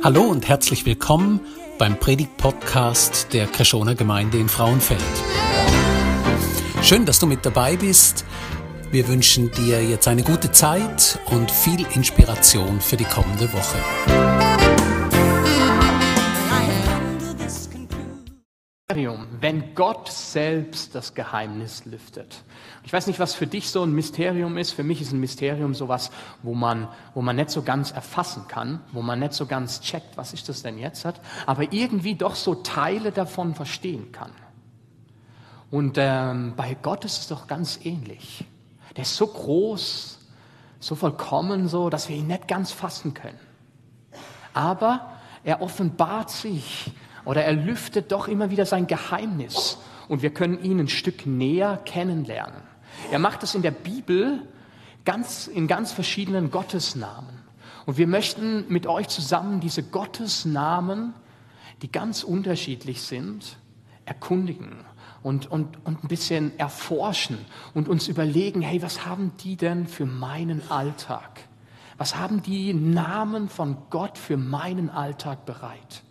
Hallo und herzlich willkommen beim Predigt-Podcast der Kreschoner Gemeinde in Frauenfeld. Schön, dass du mit dabei bist. Wir wünschen dir jetzt eine gute Zeit und viel Inspiration für die kommende Woche. Wenn Gott selbst das Geheimnis lüftet. Ich weiß nicht, was für dich so ein Mysterium ist. Für mich ist ein Mysterium sowas, wo man, wo man nicht so ganz erfassen kann, wo man nicht so ganz checkt, was ist das denn jetzt hat, aber irgendwie doch so Teile davon verstehen kann. Und ähm, bei Gott ist es doch ganz ähnlich. Der ist so groß, so vollkommen, so, dass wir ihn nicht ganz fassen können. Aber er offenbart sich oder er lüftet doch immer wieder sein Geheimnis und wir können ihn ein Stück näher kennenlernen. Er macht es in der Bibel ganz, in ganz verschiedenen Gottesnamen. Und wir möchten mit euch zusammen diese Gottesnamen, die ganz unterschiedlich sind, erkundigen und, und, und ein bisschen erforschen und uns überlegen, hey, was haben die denn für meinen Alltag? Was haben die Namen von Gott für meinen Alltag bereit?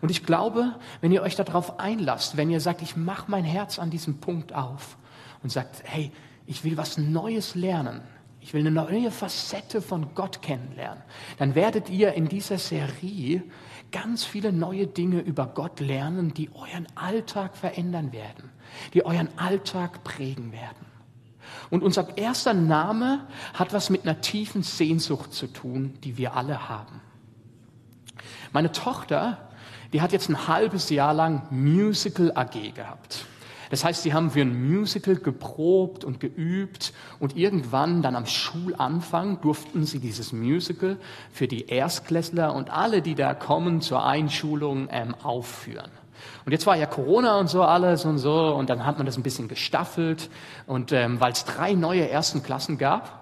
Und ich glaube, wenn ihr euch darauf einlasst, wenn ihr sagt, ich mache mein Herz an diesem Punkt auf und sagt, hey, ich will was Neues lernen, ich will eine neue Facette von Gott kennenlernen, dann werdet ihr in dieser Serie ganz viele neue Dinge über Gott lernen, die euren Alltag verändern werden, die euren Alltag prägen werden. Und unser erster Name hat was mit einer tiefen Sehnsucht zu tun, die wir alle haben. Meine Tochter die hat jetzt ein halbes Jahr lang Musical AG gehabt. Das heißt, sie haben für ein Musical geprobt und geübt und irgendwann dann am Schulanfang durften sie dieses Musical für die Erstklässler und alle, die da kommen zur Einschulung, ähm, aufführen. Und jetzt war ja Corona und so alles und so und dann hat man das ein bisschen gestaffelt und ähm, weil es drei neue ersten Klassen gab,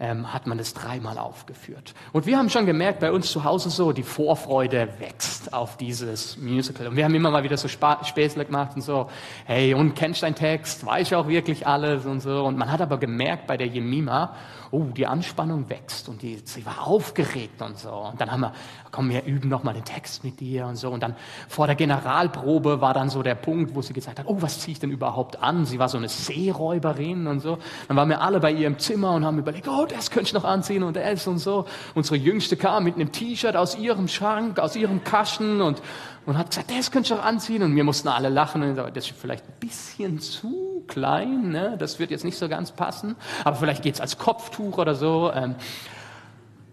ähm, hat man es dreimal aufgeführt. Und wir haben schon gemerkt, bei uns zu Hause so, die Vorfreude wächst auf dieses Musical. Und wir haben immer mal wieder so Späßle gemacht und so, hey, und kennst deinen Text? Weiß ich auch wirklich alles und so. Und man hat aber gemerkt bei der Jemima, oh, die Anspannung wächst und die, sie war aufgeregt und so. Und dann haben wir, komm, wir üben noch mal den Text mit dir und so. Und dann vor der Generalprobe war dann so der Punkt, wo sie gesagt hat, oh, was ziehe ich denn überhaupt an? Sie war so eine Seeräuberin und so. Dann waren wir alle bei ihr im Zimmer und haben überlegt, oh, das könnte ich noch anziehen und das und so. Unsere Jüngste kam mit einem T-Shirt aus ihrem Schrank, aus ihrem Kasten und und hat gesagt, das könnte ich auch anziehen. Und wir mussten alle lachen. Und gesagt, das ist vielleicht ein bisschen zu klein, ne? das wird jetzt nicht so ganz passen. Aber vielleicht geht es als Kopftuch oder so. Ähm.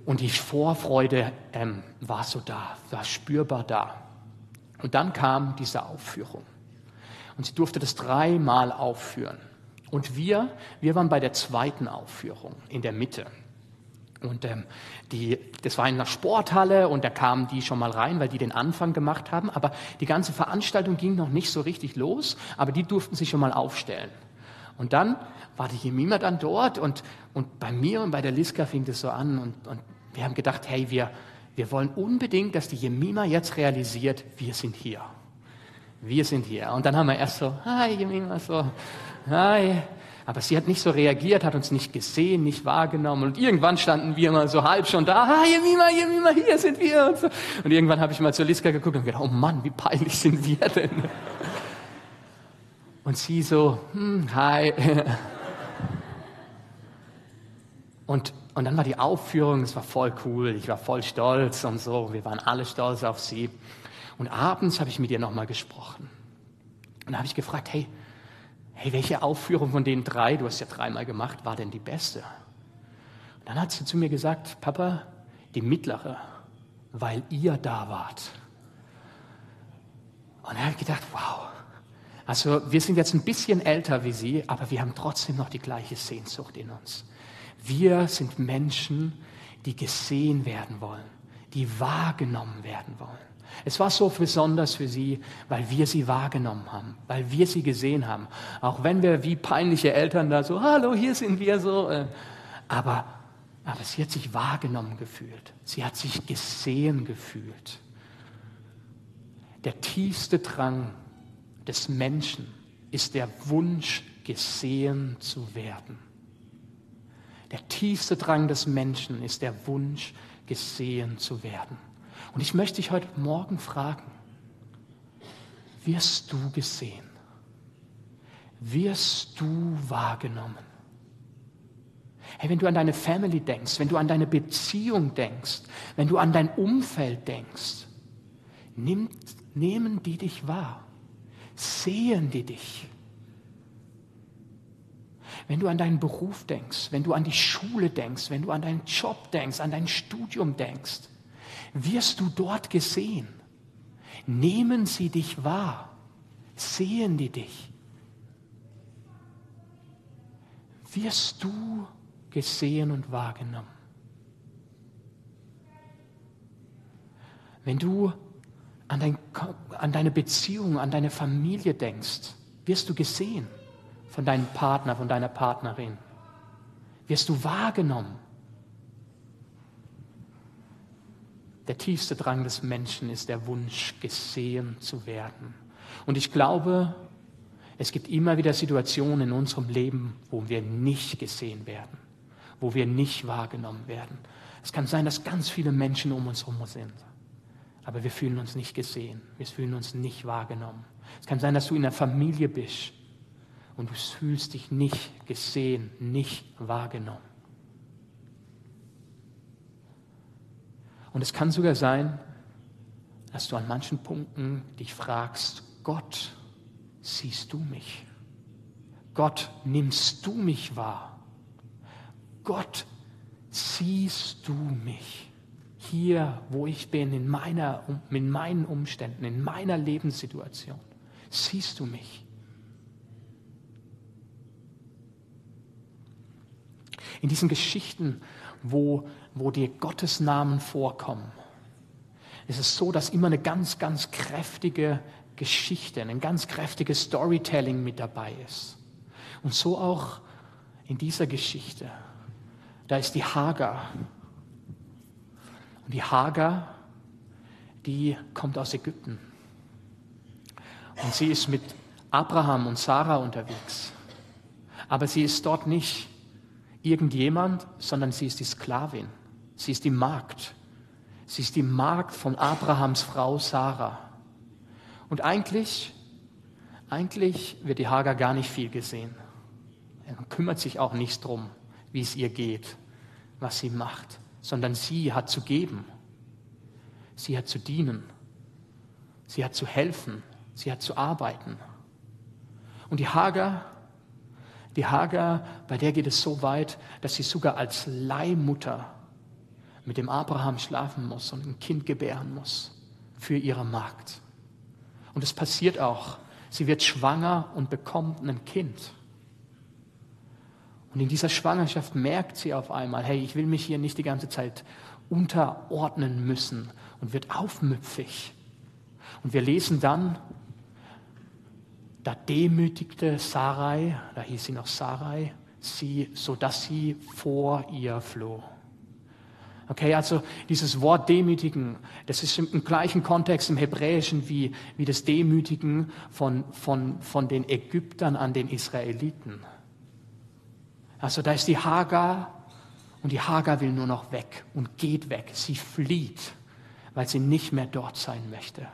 Und die Vorfreude ähm, war so da, war spürbar da. Und dann kam diese Aufführung. Und sie durfte das dreimal aufführen. Und wir, wir waren bei der zweiten Aufführung in der Mitte. Und ähm, die, das war in einer Sporthalle und da kamen die schon mal rein, weil die den Anfang gemacht haben. Aber die ganze Veranstaltung ging noch nicht so richtig los, aber die durften sich schon mal aufstellen. Und dann war die Jemima dann dort und, und bei mir und bei der Liska fing das so an und, und wir haben gedacht, hey, wir, wir wollen unbedingt, dass die Jemima jetzt realisiert, wir sind hier. Wir sind hier. Und dann haben wir erst so, hi Jemima, so, hi, aber sie hat nicht so reagiert, hat uns nicht gesehen, nicht wahrgenommen. Und irgendwann standen wir mal so halb schon da. Ah, Jemima, Jemima, hier sind wir. Und, so. und irgendwann habe ich mal zur Liska geguckt und gedacht, oh Mann, wie peinlich sind wir denn? Und sie so, hm, hi. Und, und dann war die Aufführung, es war voll cool, ich war voll stolz und so, wir waren alle stolz auf sie. Und abends habe ich mit ihr nochmal gesprochen. Und da habe ich gefragt, hey, hey, welche Aufführung von den drei, du hast ja dreimal gemacht, war denn die beste? Und dann hat sie zu mir gesagt, Papa, die mittlere, weil ihr da wart. Und er hat gedacht, wow. Also wir sind jetzt ein bisschen älter wie sie, aber wir haben trotzdem noch die gleiche Sehnsucht in uns. Wir sind Menschen, die gesehen werden wollen, die wahrgenommen werden wollen. Es war so besonders für sie, weil wir sie wahrgenommen haben, weil wir sie gesehen haben. Auch wenn wir wie peinliche Eltern da so, hallo, hier sind wir so. Äh, aber, aber sie hat sich wahrgenommen gefühlt. Sie hat sich gesehen gefühlt. Der tiefste Drang des Menschen ist der Wunsch, gesehen zu werden. Der tiefste Drang des Menschen ist der Wunsch, gesehen zu werden. Und ich möchte dich heute Morgen fragen, wirst du gesehen? Wirst du wahrgenommen? Hey, wenn du an deine Family denkst, wenn du an deine Beziehung denkst, wenn du an dein Umfeld denkst, nimm, nehmen die dich wahr? Sehen die dich? Wenn du an deinen Beruf denkst, wenn du an die Schule denkst, wenn du an deinen Job denkst, an dein Studium denkst, wirst du dort gesehen. Nehmen sie dich wahr. Sehen die dich. Wirst du gesehen und wahrgenommen. Wenn du an, dein, an deine Beziehung, an deine Familie denkst, wirst du gesehen von deinem Partner, von deiner Partnerin. Wirst du wahrgenommen. Der tiefste Drang des Menschen ist der Wunsch, gesehen zu werden. Und ich glaube, es gibt immer wieder Situationen in unserem Leben, wo wir nicht gesehen werden, wo wir nicht wahrgenommen werden. Es kann sein, dass ganz viele Menschen um uns herum sind, aber wir fühlen uns nicht gesehen, wir fühlen uns nicht wahrgenommen. Es kann sein, dass du in der Familie bist und du fühlst dich nicht gesehen, nicht wahrgenommen. Und es kann sogar sein, dass du an manchen Punkten dich fragst, Gott, siehst du mich? Gott, nimmst du mich wahr? Gott, siehst du mich? Hier, wo ich bin, in, meiner, in meinen Umständen, in meiner Lebenssituation, siehst du mich? In diesen Geschichten, wo wo die Gottesnamen vorkommen, ist es so, dass immer eine ganz, ganz kräftige Geschichte, ein ganz kräftiges Storytelling mit dabei ist. Und so auch in dieser Geschichte. Da ist die Hagar. Und die Hagar, die kommt aus Ägypten. Und sie ist mit Abraham und Sarah unterwegs. Aber sie ist dort nicht irgendjemand, sondern sie ist die Sklavin. Sie ist die Magd. Sie ist die Magd von Abrahams Frau Sarah. Und eigentlich, eigentlich wird die Hagar gar nicht viel gesehen. Man kümmert sich auch nicht drum, wie es ihr geht, was sie macht, sondern sie hat zu geben. Sie hat zu dienen. Sie hat zu helfen. Sie hat zu arbeiten. Und die Hagar, die Hagar, bei der geht es so weit, dass sie sogar als Leihmutter mit dem Abraham schlafen muss und ein Kind gebären muss für ihre Magd. Und es passiert auch. Sie wird schwanger und bekommt ein Kind. Und in dieser Schwangerschaft merkt sie auf einmal, hey, ich will mich hier nicht die ganze Zeit unterordnen müssen und wird aufmüpfig. Und wir lesen dann, da demütigte Sarai, da hieß sie noch Sarai, sie, so dass sie vor ihr floh. Okay, also dieses Wort demütigen, das ist im gleichen Kontext im Hebräischen wie, wie das Demütigen von, von, von den Ägyptern an den Israeliten. Also da ist die Hagar und die Hagar will nur noch weg und geht weg. Sie flieht, weil sie nicht mehr dort sein möchte.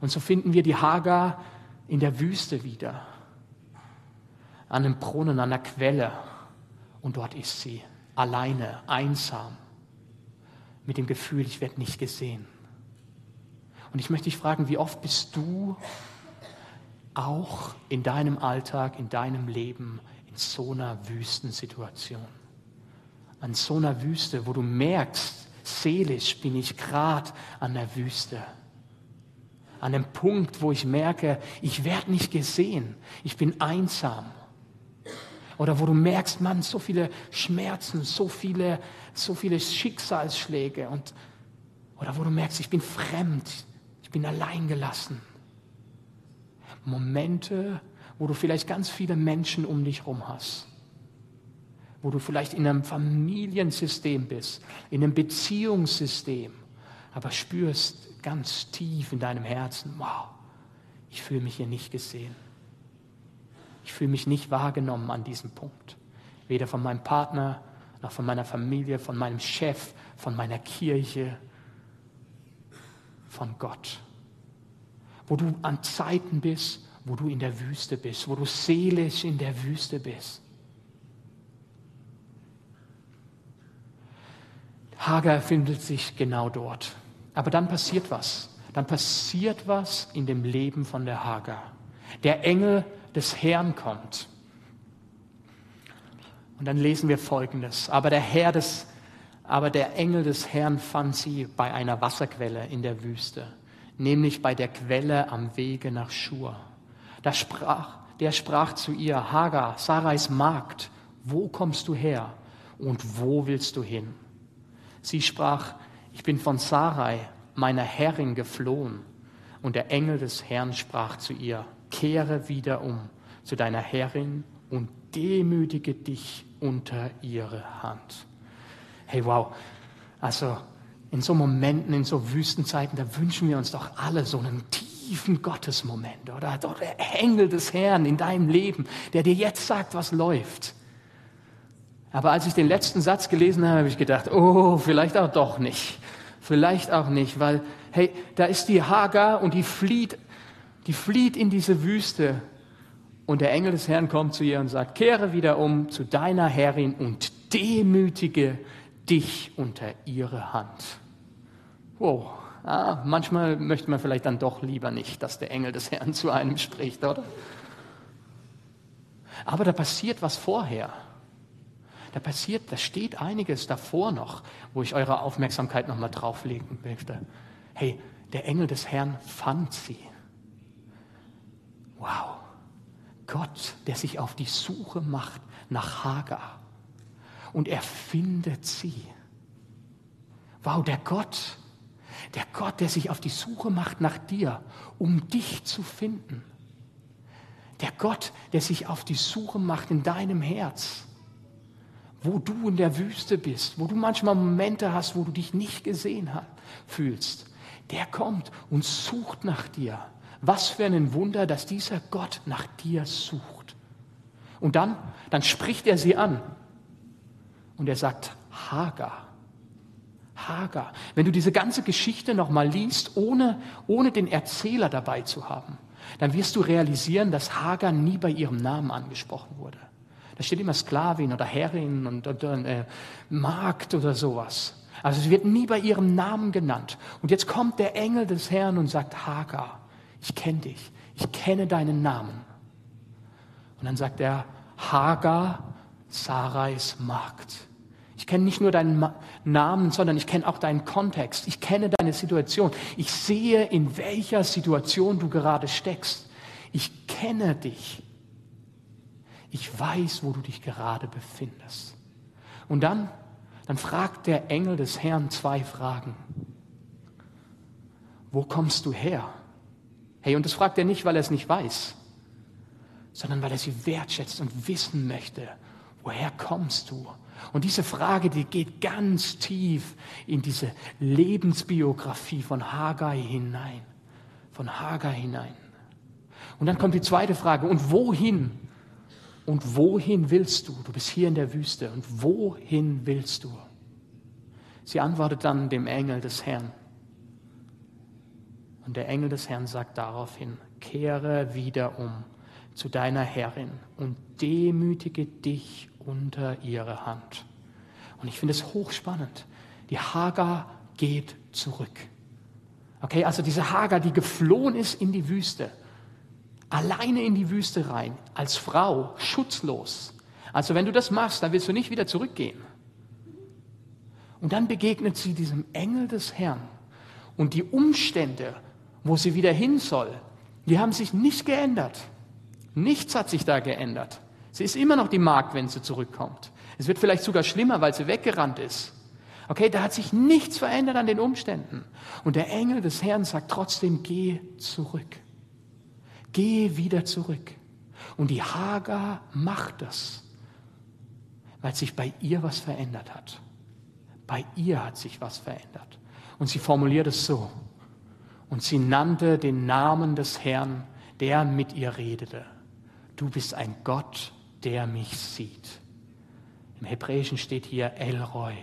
Und so finden wir die Hagar in der Wüste wieder, an einem Brunnen, an der Quelle. Und dort ist sie alleine, einsam mit dem Gefühl, ich werde nicht gesehen. Und ich möchte dich fragen, wie oft bist du auch in deinem Alltag, in deinem Leben in so einer Wüstensituation? An so einer Wüste, wo du merkst, seelisch bin ich gerade an der Wüste. An dem Punkt, wo ich merke, ich werde nicht gesehen, ich bin einsam. Oder wo du merkst, Mann, so viele Schmerzen, so viele, so viele Schicksalsschläge. Und, oder wo du merkst, ich bin fremd, ich bin alleingelassen. Momente, wo du vielleicht ganz viele Menschen um dich herum hast. Wo du vielleicht in einem Familiensystem bist, in einem Beziehungssystem, aber spürst ganz tief in deinem Herzen, wow, ich fühle mich hier nicht gesehen. Ich fühle mich nicht wahrgenommen an diesem Punkt. Weder von meinem Partner, auch von meiner Familie, von meinem Chef, von meiner Kirche, von Gott. Wo du an Zeiten bist, wo du in der Wüste bist, wo du seelisch in der Wüste bist. Hagar findet sich genau dort. Aber dann passiert was. Dann passiert was in dem Leben von der Hagar. Der Engel des Herrn kommt. Und dann lesen wir Folgendes. Aber der Herr des, aber der Engel des Herrn fand sie bei einer Wasserquelle in der Wüste, nämlich bei der Quelle am Wege nach Schur. Da sprach, der sprach zu ihr, Hagar, Sarais Magd, wo kommst du her und wo willst du hin? Sie sprach, ich bin von Sarai, meiner Herrin, geflohen. Und der Engel des Herrn sprach zu ihr, kehre wieder um zu deiner Herrin und demütige dich unter ihre Hand. Hey, wow. Also in so Momenten, in so Wüstenzeiten, da wünschen wir uns doch alle so einen tiefen Gottesmoment oder der Engel des Herrn in deinem Leben, der dir jetzt sagt, was läuft. Aber als ich den letzten Satz gelesen habe, habe ich gedacht, oh, vielleicht auch doch nicht. Vielleicht auch nicht, weil, hey, da ist die Hagar und die flieht, die flieht in diese Wüste. Und der Engel des Herrn kommt zu ihr und sagt, kehre wieder um zu deiner Herrin und demütige dich unter ihre Hand. Wow. Ah, manchmal möchte man vielleicht dann doch lieber nicht, dass der Engel des Herrn zu einem spricht, oder? Aber da passiert was vorher. Da passiert, da steht einiges davor noch, wo ich eure Aufmerksamkeit nochmal drauflegen möchte. Hey, der Engel des Herrn fand sie. Wow. Gott, der sich auf die Suche macht nach Hagar. Und er findet sie. Wow, der Gott, der Gott, der sich auf die Suche macht nach dir, um dich zu finden. Der Gott, der sich auf die Suche macht in deinem Herz wo du in der Wüste bist, wo du manchmal Momente hast, wo du dich nicht gesehen hast, fühlst, der kommt und sucht nach dir. Was für ein Wunder, dass dieser Gott nach dir sucht. Und dann, dann spricht er sie an und er sagt, Hagar. Hagar. Wenn du diese ganze Geschichte nochmal liest, ohne, ohne den Erzähler dabei zu haben, dann wirst du realisieren, dass Hagar nie bei ihrem Namen angesprochen wurde. Da steht immer Sklavin oder Herrin und, und äh, Magd oder sowas. Also sie wird nie bei ihrem Namen genannt. Und jetzt kommt der Engel des Herrn und sagt, Hagar, ich kenne dich, ich kenne deinen Namen. Und dann sagt er, Hagar, Sarais Magd. Ich kenne nicht nur deinen Namen, sondern ich kenne auch deinen Kontext. Ich kenne deine Situation. Ich sehe, in welcher Situation du gerade steckst. Ich kenne dich ich weiß, wo du dich gerade befindest. Und dann, dann fragt der Engel des Herrn zwei Fragen. Wo kommst du her? Hey, und das fragt er nicht, weil er es nicht weiß, sondern weil er sie wertschätzt und wissen möchte, woher kommst du? Und diese Frage, die geht ganz tief in diese Lebensbiografie von Hagar hinein. Von Hagar hinein. Und dann kommt die zweite Frage, und wohin und wohin willst du? Du bist hier in der Wüste. Und wohin willst du? Sie antwortet dann dem Engel des Herrn. Und der Engel des Herrn sagt daraufhin, kehre wieder um zu deiner Herrin und demütige dich unter ihre Hand. Und ich finde es hochspannend. Die Hagar geht zurück. Okay, also diese Hagar, die geflohen ist in die Wüste, alleine in die Wüste rein, als Frau, schutzlos. Also wenn du das machst, dann willst du nicht wieder zurückgehen. Und dann begegnet sie diesem Engel des Herrn. Und die Umstände, wo sie wieder hin soll, die haben sich nicht geändert. Nichts hat sich da geändert. Sie ist immer noch die Magd, wenn sie zurückkommt. Es wird vielleicht sogar schlimmer, weil sie weggerannt ist. Okay, da hat sich nichts verändert an den Umständen. Und der Engel des Herrn sagt trotzdem, geh zurück. Geh wieder zurück. Und die Hagar macht das, weil sich bei ihr was verändert hat. Bei ihr hat sich was verändert. Und sie formuliert es so. Und sie nannte den Namen des Herrn, der mit ihr redete. Du bist ein Gott, der mich sieht. Im Hebräischen steht hier El Roy.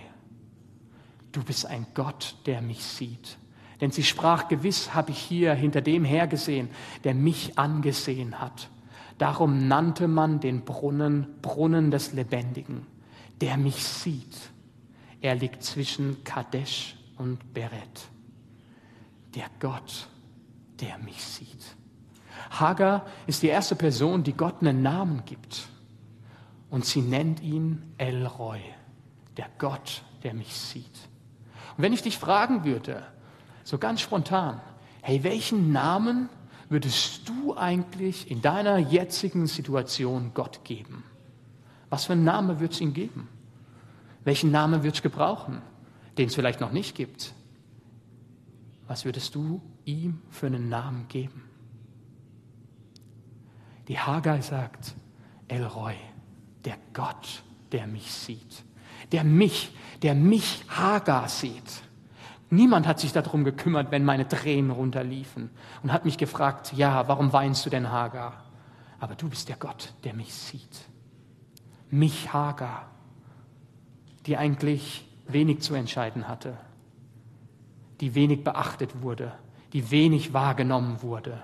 Du bist ein Gott, der mich sieht. Denn sie sprach, gewiss habe ich hier hinter dem hergesehen, der mich angesehen hat. Darum nannte man den Brunnen Brunnen des Lebendigen, der mich sieht. Er liegt zwischen Kadesh und Beret. Der Gott, der mich sieht. Hagar ist die erste Person, die Gott einen Namen gibt. Und sie nennt ihn El Roy, der Gott, der mich sieht. Und wenn ich dich fragen würde, so ganz spontan, hey, welchen Namen würdest du eigentlich in deiner jetzigen Situation Gott geben? Was für einen Namen würdest du ihm geben? Welchen Namen würdest du gebrauchen, den es vielleicht noch nicht gibt? Was würdest du ihm für einen Namen geben? Die Hagar sagt, Elroy, der Gott, der mich sieht, der mich, der mich Hagar sieht. Niemand hat sich darum gekümmert, wenn meine Tränen runterliefen und hat mich gefragt, ja, warum weinst du denn Hagar? Aber du bist der Gott, der mich sieht. Mich Hagar, die eigentlich wenig zu entscheiden hatte, die wenig beachtet wurde, die wenig wahrgenommen wurde.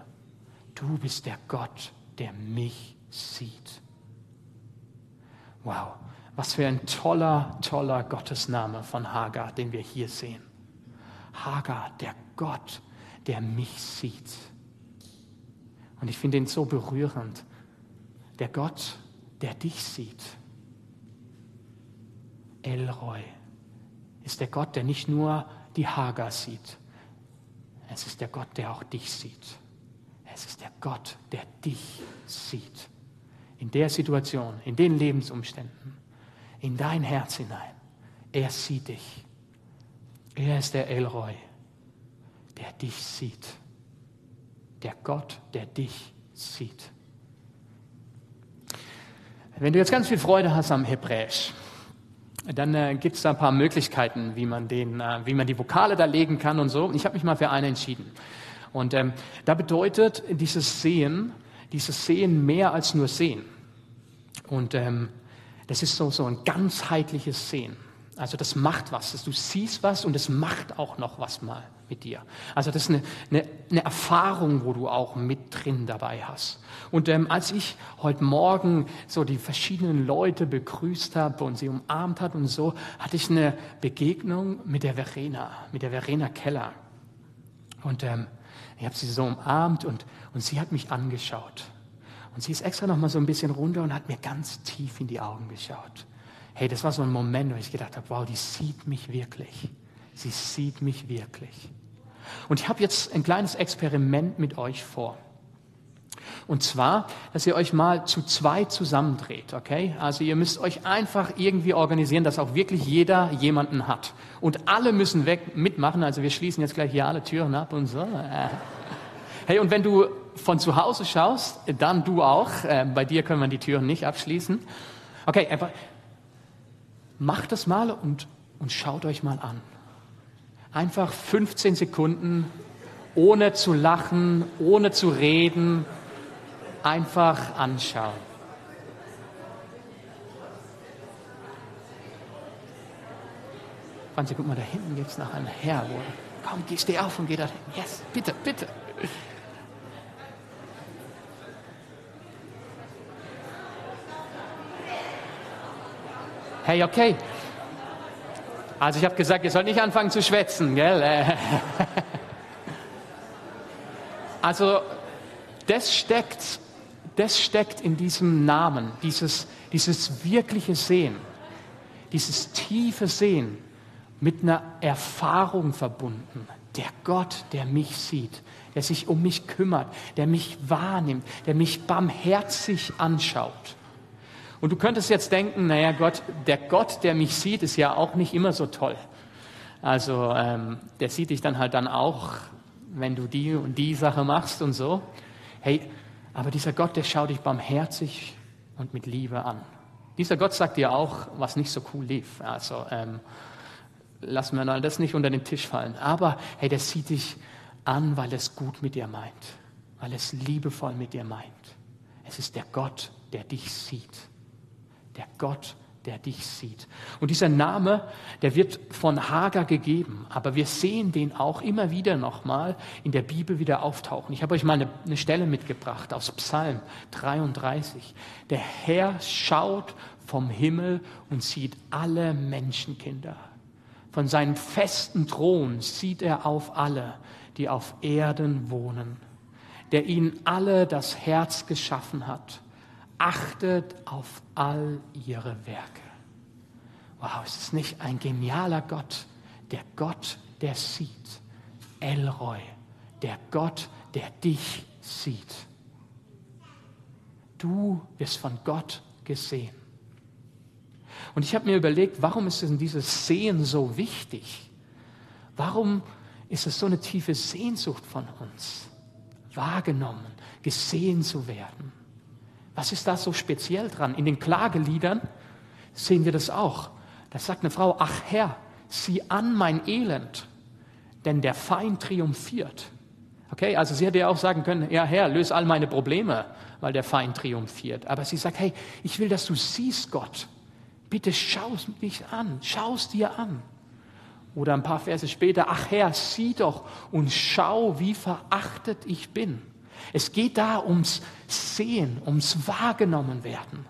Du bist der Gott, der mich sieht. Wow, was für ein toller, toller Gottesname von Hagar, den wir hier sehen. Hagar, der Gott, der mich sieht. Und ich finde ihn so berührend. Der Gott, der dich sieht. Elroy ist der Gott, der nicht nur die Hagar sieht. Es ist der Gott, der auch dich sieht. Es ist der Gott, der dich sieht. In der Situation, in den Lebensumständen, in dein Herz hinein. Er sieht dich. Er ist der Elroy, der dich sieht. Der Gott, der dich sieht. Wenn du jetzt ganz viel Freude hast am Hebräisch, dann äh, gibt es da ein paar Möglichkeiten, wie man, den, äh, wie man die Vokale da legen kann und so. Ich habe mich mal für eine entschieden. Und ähm, da bedeutet dieses Sehen, dieses Sehen mehr als nur Sehen. Und ähm, das ist so, so ein ganzheitliches Sehen. Also das macht was. Du siehst was und es macht auch noch was mal mit dir. Also das ist eine, eine, eine Erfahrung, wo du auch mit drin dabei hast. Und ähm, als ich heute Morgen so die verschiedenen Leute begrüßt habe und sie umarmt hat und so, hatte ich eine Begegnung mit der Verena, mit der Verena Keller. Und ähm, ich habe sie so umarmt und, und sie hat mich angeschaut. Und sie ist extra noch mal so ein bisschen runter und hat mir ganz tief in die Augen geschaut. Hey, das war so ein Moment, wo ich gedacht habe, wow, die sieht mich wirklich. Sie sieht mich wirklich. Und ich habe jetzt ein kleines Experiment mit euch vor. Und zwar, dass ihr euch mal zu zweit zusammendreht, okay? Also ihr müsst euch einfach irgendwie organisieren, dass auch wirklich jeder jemanden hat. Und alle müssen weg mitmachen, also wir schließen jetzt gleich hier alle Türen ab und so. Hey, und wenn du von zu Hause schaust, dann du auch. Äh, bei dir können wir die Türen nicht abschließen. Okay, aber macht das mal und, und schaut euch mal an. Einfach 15 Sekunden, ohne zu lachen, ohne zu reden, einfach anschauen. Franzi, guck mal, da hinten gibt es noch einen Herr. Komm, geh, steh auf und geh da hin. Yes, bitte, bitte. Hey, okay. Also ich habe gesagt, ihr sollt nicht anfangen zu schwätzen, gell? Also das steckt, das steckt in diesem Namen, dieses, dieses wirkliche Sehen, dieses tiefe Sehen mit einer Erfahrung verbunden. Der Gott, der mich sieht, der sich um mich kümmert, der mich wahrnimmt, der mich barmherzig anschaut. Und du könntest jetzt denken, naja Gott, der Gott, der mich sieht, ist ja auch nicht immer so toll. Also ähm, der sieht dich dann halt dann auch, wenn du die und die Sache machst und so. Hey, aber dieser Gott, der schaut dich barmherzig und mit Liebe an. Dieser Gott sagt dir auch, was nicht so cool lief. Also ähm, lassen wir das nicht unter den Tisch fallen. Aber hey, der sieht dich an, weil es gut mit dir meint, weil es liebevoll mit dir meint. Es ist der Gott, der dich sieht der Gott, der dich sieht. Und dieser Name, der wird von Hagar gegeben, aber wir sehen den auch immer wieder nochmal in der Bibel wieder auftauchen. Ich habe euch mal eine, eine, Stelle mitgebracht aus Psalm 33. Der Herr schaut vom Himmel und sieht alle Menschenkinder. Von seinem festen Thron sieht er auf alle, die auf Erden wohnen, der ihnen alle das Herz geschaffen hat achtet auf all ihre Werke. Wow, ist es nicht ein genialer Gott, der Gott, der sieht. Elroy, der Gott, der dich sieht. Du wirst von Gott gesehen. Und ich habe mir überlegt, warum ist denn dieses Sehen so wichtig? Warum ist es so eine tiefe Sehnsucht von uns, wahrgenommen, gesehen zu werden? Was ist da so speziell dran? In den Klageliedern sehen wir das auch. Da sagt eine Frau, ach Herr, sieh an mein Elend, denn der Feind triumphiert. Okay, also sie hätte ja auch sagen können, ja Herr, löse all meine Probleme, weil der Feind triumphiert. Aber sie sagt, hey, ich will, dass du siehst, Gott. Bitte schau mich an, schau es dir an. Oder ein paar Verse später, ach Herr, sieh doch und schau, wie verachtet ich bin. Es geht da ums Sehen, ums Wahrgenommen werden.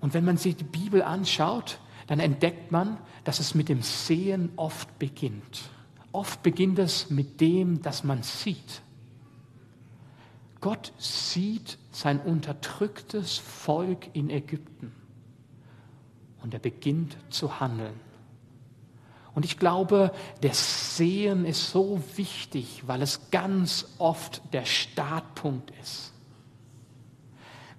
Und wenn man sich die Bibel anschaut, dann entdeckt man, dass es mit dem Sehen oft beginnt. Oft beginnt es mit dem, dass man sieht. Gott sieht sein unterdrücktes Volk in Ägypten und er beginnt zu handeln. Und ich glaube, das Sehen ist so wichtig, weil es ganz oft der Startpunkt ist.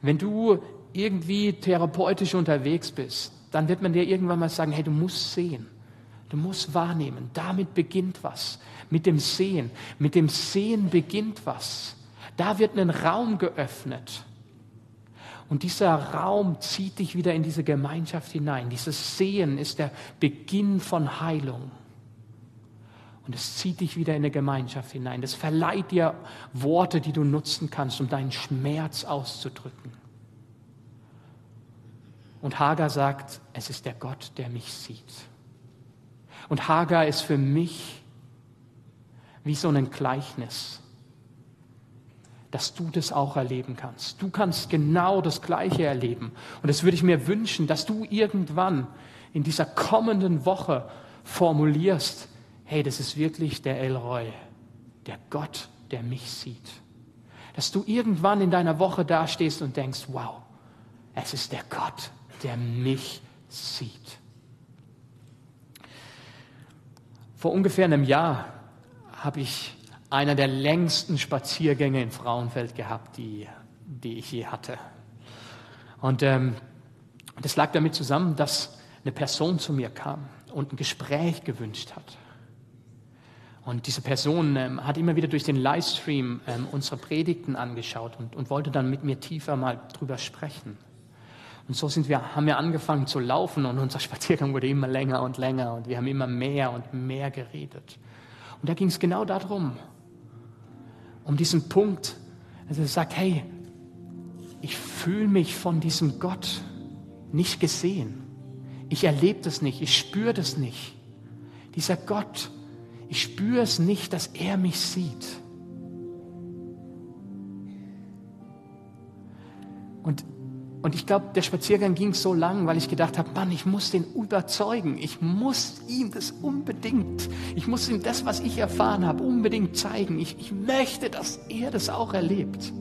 Wenn du irgendwie therapeutisch unterwegs bist, dann wird man dir irgendwann mal sagen, hey, du musst sehen. Du musst wahrnehmen. Damit beginnt was. Mit dem Sehen. Mit dem Sehen beginnt was. Da wird ein Raum geöffnet. Und dieser Raum zieht dich wieder in diese Gemeinschaft hinein. Dieses Sehen ist der Beginn von Heilung. Und es zieht dich wieder in eine Gemeinschaft hinein. Das verleiht dir Worte, die du nutzen kannst, um deinen Schmerz auszudrücken. Und Hagar sagt, es ist der Gott, der mich sieht. Und Hagar ist für mich wie so ein Gleichnis dass du das auch erleben kannst. Du kannst genau das Gleiche erleben. Und das würde ich mir wünschen, dass du irgendwann in dieser kommenden Woche formulierst, hey, das ist wirklich der Elroy, der Gott, der mich sieht. Dass du irgendwann in deiner Woche dastehst und denkst, wow, es ist der Gott, der mich sieht. Vor ungefähr einem Jahr habe ich einer der längsten Spaziergänge in Frauenfeld gehabt, die, die ich je hatte. Und ähm, das lag damit zusammen, dass eine Person zu mir kam und ein Gespräch gewünscht hat. Und diese Person ähm, hat immer wieder durch den Livestream ähm, unsere Predigten angeschaut und, und wollte dann mit mir tiefer mal drüber sprechen. Und so sind wir, haben wir angefangen zu laufen und unser Spaziergang wurde immer länger und länger und wir haben immer mehr und mehr geredet. Und da ging es genau darum, um diesen Punkt, dass er sagt, hey, ich fühle mich von diesem Gott nicht gesehen. Ich erlebe das nicht, ich spüre das nicht. Dieser Gott, ich spüre es nicht, dass er mich sieht. Und und ich glaube, der Spaziergang ging so lang, weil ich gedacht habe, Mann, ich muss den überzeugen. Ich muss ihm das unbedingt, ich muss ihm das, was ich erfahren habe, unbedingt zeigen. Ich, ich möchte, dass er das auch erlebt.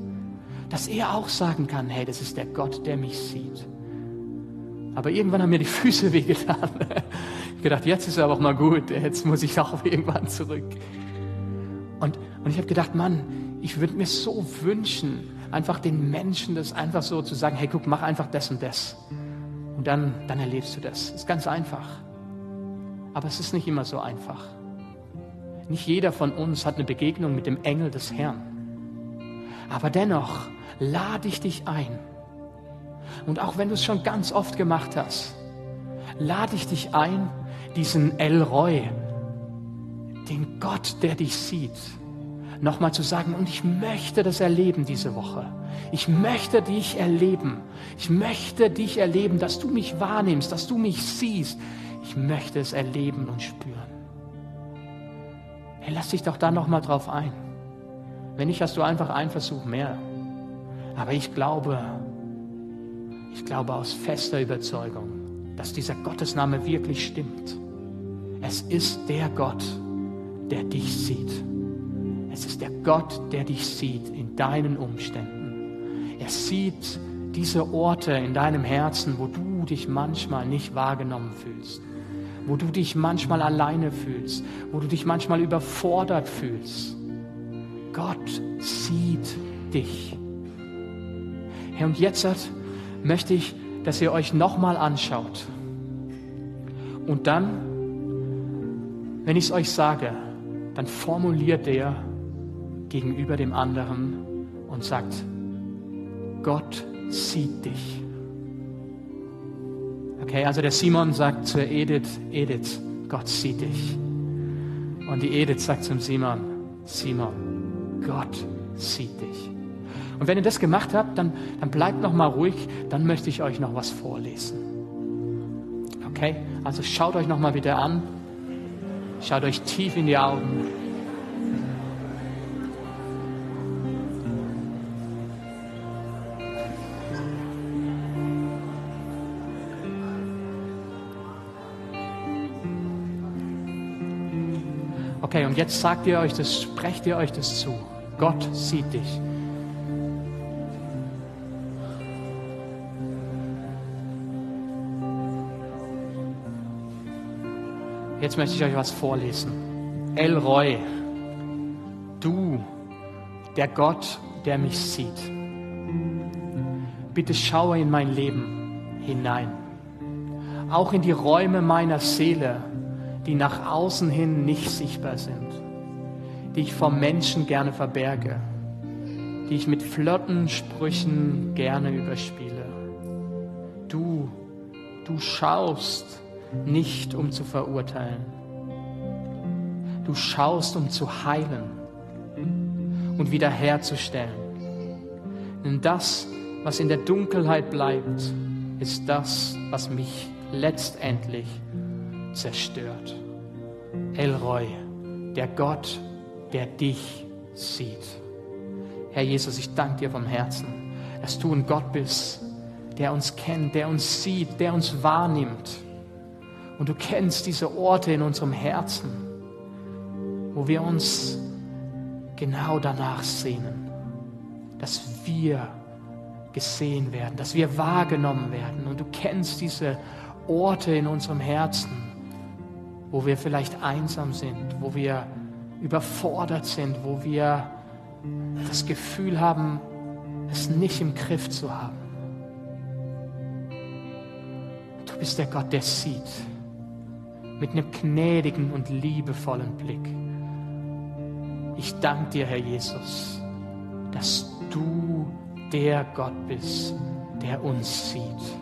Dass er auch sagen kann, hey, das ist der Gott, der mich sieht. Aber irgendwann haben mir die Füße wehgetan. Ich gedacht, jetzt ist aber auch mal gut, jetzt muss ich auch irgendwann zurück. Und, und ich habe gedacht, Mann, ich würde mir so wünschen, einfach den Menschen das einfach so zu sagen, hey, guck, mach einfach das und das. Und dann, dann erlebst du das. Ist ganz einfach. Aber es ist nicht immer so einfach. Nicht jeder von uns hat eine Begegnung mit dem Engel des Herrn. Aber dennoch lade ich dich ein. Und auch wenn du es schon ganz oft gemacht hast, lade ich dich ein, diesen El Roy, den Gott, der dich sieht, nochmal zu sagen, und ich möchte das erleben diese Woche. Ich möchte dich erleben. Ich möchte dich erleben, dass du mich wahrnimmst, dass du mich siehst. Ich möchte es erleben und spüren. Hey, lass dich doch da nochmal drauf ein. Wenn nicht, hast du einfach einen Versuch mehr. Aber ich glaube, ich glaube aus fester Überzeugung, dass dieser Gottesname wirklich stimmt. Es ist der Gott, der dich sieht. Es ist der Gott, der dich sieht in deinen Umständen. Er sieht diese Orte in deinem Herzen, wo du dich manchmal nicht wahrgenommen fühlst, wo du dich manchmal alleine fühlst, wo du dich manchmal überfordert fühlst. Gott sieht dich. Herr, und jetzt möchte ich, dass ihr euch nochmal anschaut. Und dann, wenn ich es euch sage, dann formuliert der gegenüber dem anderen und sagt, Gott sieht dich. Okay, also der Simon sagt zur Edith, Edith, Gott sieht dich. Und die Edith sagt zum Simon, Simon, Gott sieht dich. Und wenn ihr das gemacht habt, dann, dann bleibt noch mal ruhig, dann möchte ich euch noch was vorlesen. Okay, also schaut euch noch mal wieder an, schaut euch tief in die Augen. Und jetzt sagt ihr euch das, sprecht ihr euch das zu. Gott sieht dich. Jetzt möchte ich euch was vorlesen. El Roy, du, der Gott, der mich sieht, bitte schaue in mein Leben hinein, auch in die Räume meiner Seele, die nach außen hin nicht sichtbar sind, die ich vor Menschen gerne verberge, die ich mit flotten Sprüchen gerne überspiele. Du, du schaust nicht, um zu verurteilen. Du schaust, um zu heilen und wiederherzustellen. Denn das, was in der Dunkelheit bleibt, ist das, was mich letztendlich zerstört. Elroy, der Gott, der dich sieht. Herr Jesus, ich danke dir vom Herzen, dass du ein Gott bist, der uns kennt, der uns sieht, der uns wahrnimmt. Und du kennst diese Orte in unserem Herzen, wo wir uns genau danach sehnen, dass wir gesehen werden, dass wir wahrgenommen werden. Und du kennst diese Orte in unserem Herzen, wo wir vielleicht einsam sind, wo wir überfordert sind, wo wir das Gefühl haben, es nicht im Griff zu haben. Du bist der Gott, der sieht, mit einem gnädigen und liebevollen Blick. Ich danke dir, Herr Jesus, dass du der Gott bist, der uns sieht.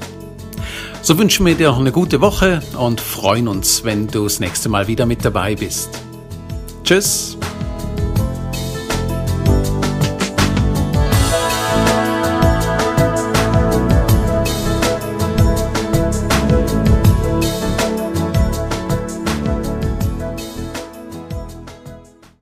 So wünschen wir dir eine gute Woche und freuen uns, wenn du das nächste Mal wieder mit dabei bist. Tschüss!